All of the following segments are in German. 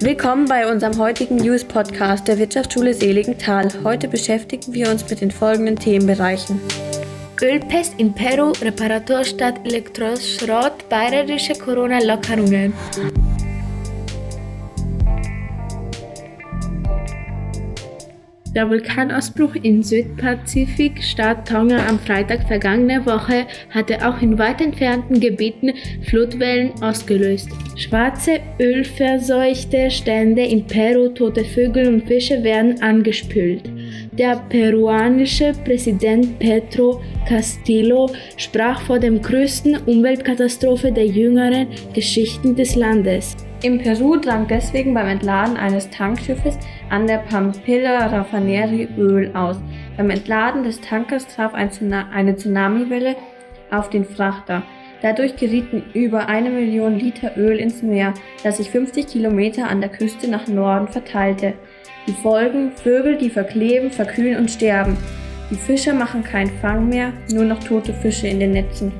Willkommen bei unserem heutigen News-Podcast der Wirtschaftsschule Seligenthal. Heute beschäftigen wir uns mit den folgenden Themenbereichen. Ölpest in Peru, Reparatur statt Elektroschrott, bayerische Corona-Lockerungen. Der Vulkanausbruch im Südpazifik-Staat Tonga am Freitag vergangener Woche hatte auch in weit entfernten Gebieten Flutwellen ausgelöst. Schwarze, ölverseuchte Stände in Peru, tote Vögel und Fische werden angespült. Der peruanische Präsident Petro Castillo sprach vor dem größten Umweltkatastrophe der jüngeren Geschichten des Landes. In Peru drang deswegen beim Entladen eines Tankschiffes an der Pampilla Raffinerie Öl aus. Beim Entladen des Tankers traf eine Tsunamiwelle auf den Frachter. Dadurch gerieten über eine Million Liter Öl ins Meer, das sich 50 Kilometer an der Küste nach Norden verteilte. Die Folgen, Vögel, die verkleben, verkühlen und sterben. Die Fischer machen keinen Fang mehr, nur noch tote Fische in den Netzen.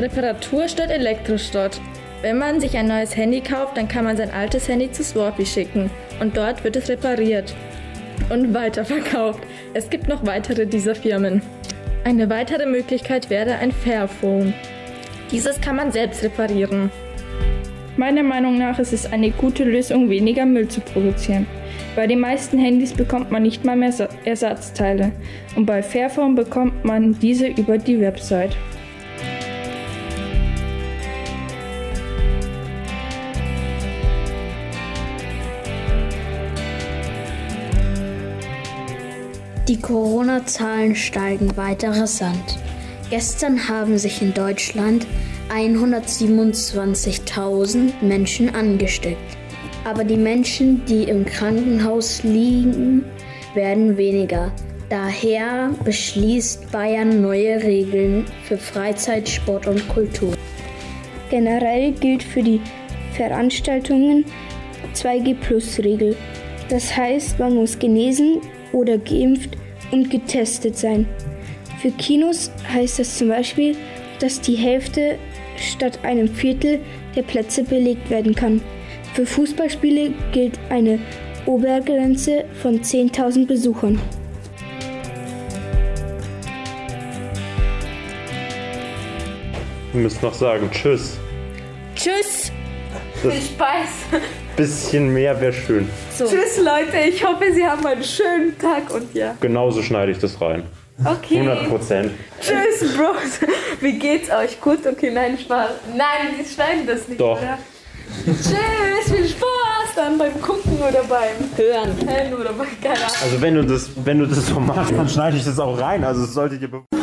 Reparatur statt Elektroschrott. Wenn man sich ein neues Handy kauft, dann kann man sein altes Handy zu Swappy schicken und dort wird es repariert und weiterverkauft. Es gibt noch weitere dieser Firmen. Eine weitere Möglichkeit wäre ein Fairphone. Dieses kann man selbst reparieren. Meiner Meinung nach ist es eine gute Lösung, weniger Müll zu produzieren. Bei den meisten Handys bekommt man nicht mal mehr Ersatzteile und bei Fairphone bekommt man diese über die Website. Die Corona-Zahlen steigen weiter rasant. Gestern haben sich in Deutschland 127.000 Menschen angesteckt. Aber die Menschen, die im Krankenhaus liegen, werden weniger. Daher beschließt Bayern neue Regeln für Freizeit, Sport und Kultur. Generell gilt für die Veranstaltungen 2G-Plus-Regel. Das heißt, man muss genesen oder geimpft und getestet sein. Für Kinos heißt das zum Beispiel, dass die Hälfte statt einem Viertel der Plätze belegt werden kann. Für Fußballspiele gilt eine Obergrenze von 10.000 Besuchern. Wir müssen noch sagen Tschüss. Tschüss. Viel Spaß. bisschen mehr wäre schön. So. Tschüss Leute, ich hoffe, Sie haben einen schönen Tag und ja. Genauso schneide ich das rein. Okay. 100 Prozent. Tschüss, Bros. Wie geht's euch? Gut? Okay, nein, Spaß. Nein, wir schneiden das nicht, Doch. oder? Tschüss, viel Spaß dann beim Gucken oder beim Hören. Hören oder bei, keine Ahnung. Also wenn du das, wenn du das so machst, dann schneide ich das auch rein. Also es sollte dir bewusst